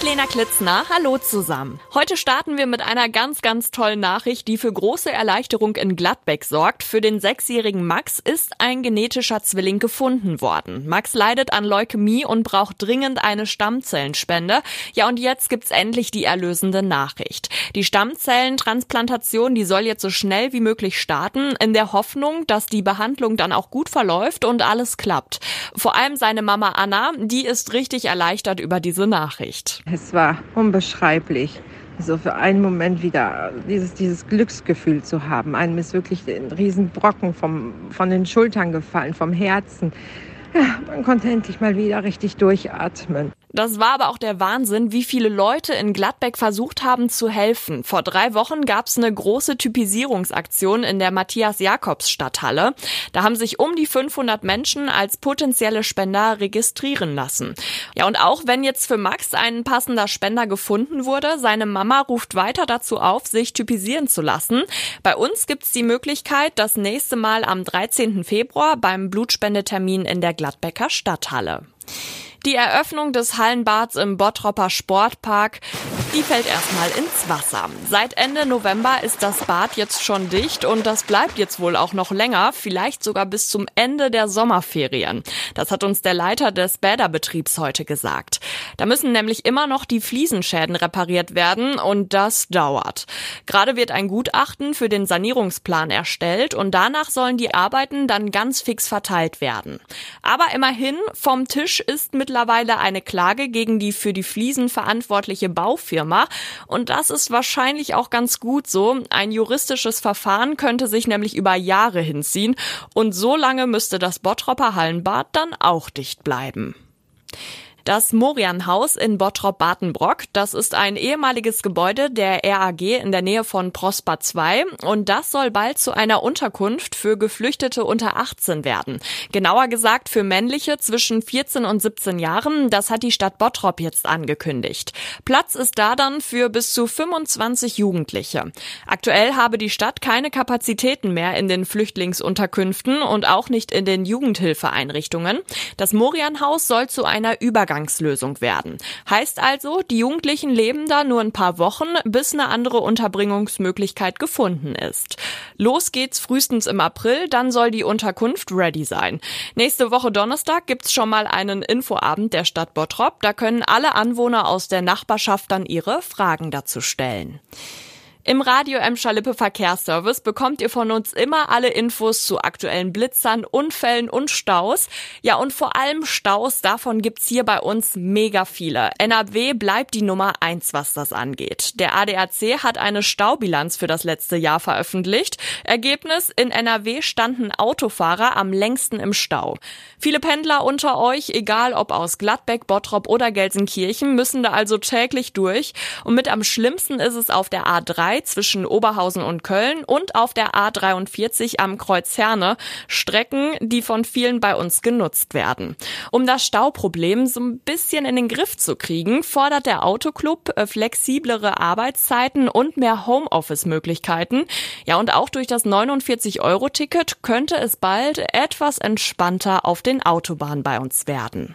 Mit Lena Klitzner, hallo zusammen. Heute starten wir mit einer ganz, ganz tollen Nachricht, die für große Erleichterung in Gladbeck sorgt. Für den sechsjährigen Max ist ein genetischer Zwilling gefunden worden. Max leidet an Leukämie und braucht dringend eine Stammzellenspende. Ja, und jetzt gibt's endlich die erlösende Nachricht. Die Stammzellentransplantation, die soll jetzt so schnell wie möglich starten, in der Hoffnung, dass die Behandlung dann auch gut verläuft und alles klappt. Vor allem seine Mama Anna, die ist richtig erleichtert über diese Nachricht. Es war unbeschreiblich. So für einen Moment wieder dieses, dieses Glücksgefühl zu haben. Einem ist wirklich ein Riesenbrocken vom, von den Schultern gefallen, vom Herzen. Ja, man konnte endlich mal wieder richtig durchatmen. Das war aber auch der Wahnsinn, wie viele Leute in Gladbeck versucht haben zu helfen. Vor drei Wochen gab es eine große Typisierungsaktion in der Matthias-Jakobs-Stadthalle. Da haben sich um die 500 Menschen als potenzielle Spender registrieren lassen. Ja, und auch wenn jetzt für Max ein passender Spender gefunden wurde, seine Mama ruft weiter dazu auf, sich typisieren zu lassen. Bei uns gibt's die Möglichkeit, das nächste Mal am 13. Februar beim Blutspendetermin in der Gladbecker Stadthalle. Die Eröffnung des Hallenbads im Bottropper Sportpark die fällt erstmal ins Wasser. Seit Ende November ist das Bad jetzt schon dicht und das bleibt jetzt wohl auch noch länger, vielleicht sogar bis zum Ende der Sommerferien. Das hat uns der Leiter des Bäderbetriebs heute gesagt. Da müssen nämlich immer noch die Fliesenschäden repariert werden und das dauert. Gerade wird ein Gutachten für den Sanierungsplan erstellt und danach sollen die Arbeiten dann ganz fix verteilt werden. Aber immerhin, vom Tisch ist mittlerweile eine Klage gegen die für die Fliesen verantwortliche Baufirma Firma. Und das ist wahrscheinlich auch ganz gut so. Ein juristisches Verfahren könnte sich nämlich über Jahre hinziehen. Und so lange müsste das Bottropper Hallenbad dann auch dicht bleiben. Das Morianhaus in Bottrop-Bartenbrock, das ist ein ehemaliges Gebäude der RAG in der Nähe von Prosper 2 und das soll bald zu einer Unterkunft für Geflüchtete unter 18 werden. Genauer gesagt für männliche zwischen 14 und 17 Jahren, das hat die Stadt Bottrop jetzt angekündigt. Platz ist da dann für bis zu 25 Jugendliche. Aktuell habe die Stadt keine Kapazitäten mehr in den Flüchtlingsunterkünften und auch nicht in den Jugendhilfeeinrichtungen. Das Morianhaus soll zu einer Übergangsstadt Übergangslösung werden. Heißt also, die Jugendlichen leben da nur ein paar Wochen, bis eine andere Unterbringungsmöglichkeit gefunden ist. Los geht's frühestens im April, dann soll die Unterkunft ready sein. Nächste Woche Donnerstag gibt's schon mal einen Infoabend der Stadt Bottrop. Da können alle Anwohner aus der Nachbarschaft dann ihre Fragen dazu stellen. Im Radio Emscher Lippe Verkehrsservice bekommt ihr von uns immer alle Infos zu aktuellen Blitzern, Unfällen und Staus. Ja, und vor allem Staus, davon gibt's hier bei uns mega viele. NRW bleibt die Nummer eins, was das angeht. Der ADAC hat eine Staubilanz für das letzte Jahr veröffentlicht. Ergebnis, in NRW standen Autofahrer am längsten im Stau. Viele Pendler unter euch, egal ob aus Gladbeck, Bottrop oder Gelsenkirchen, müssen da also täglich durch. Und mit am schlimmsten ist es auf der A3 zwischen Oberhausen und Köln und auf der A43 am Kreuz Herne, Strecken, die von vielen bei uns genutzt werden. Um das Stauproblem so ein bisschen in den Griff zu kriegen, fordert der Autoclub äh, flexiblere Arbeitszeiten und mehr Homeoffice-Möglichkeiten. Ja, und auch durch das 49-Euro-Ticket könnte es bald etwas entspannter auf den Autobahnen bei uns werden.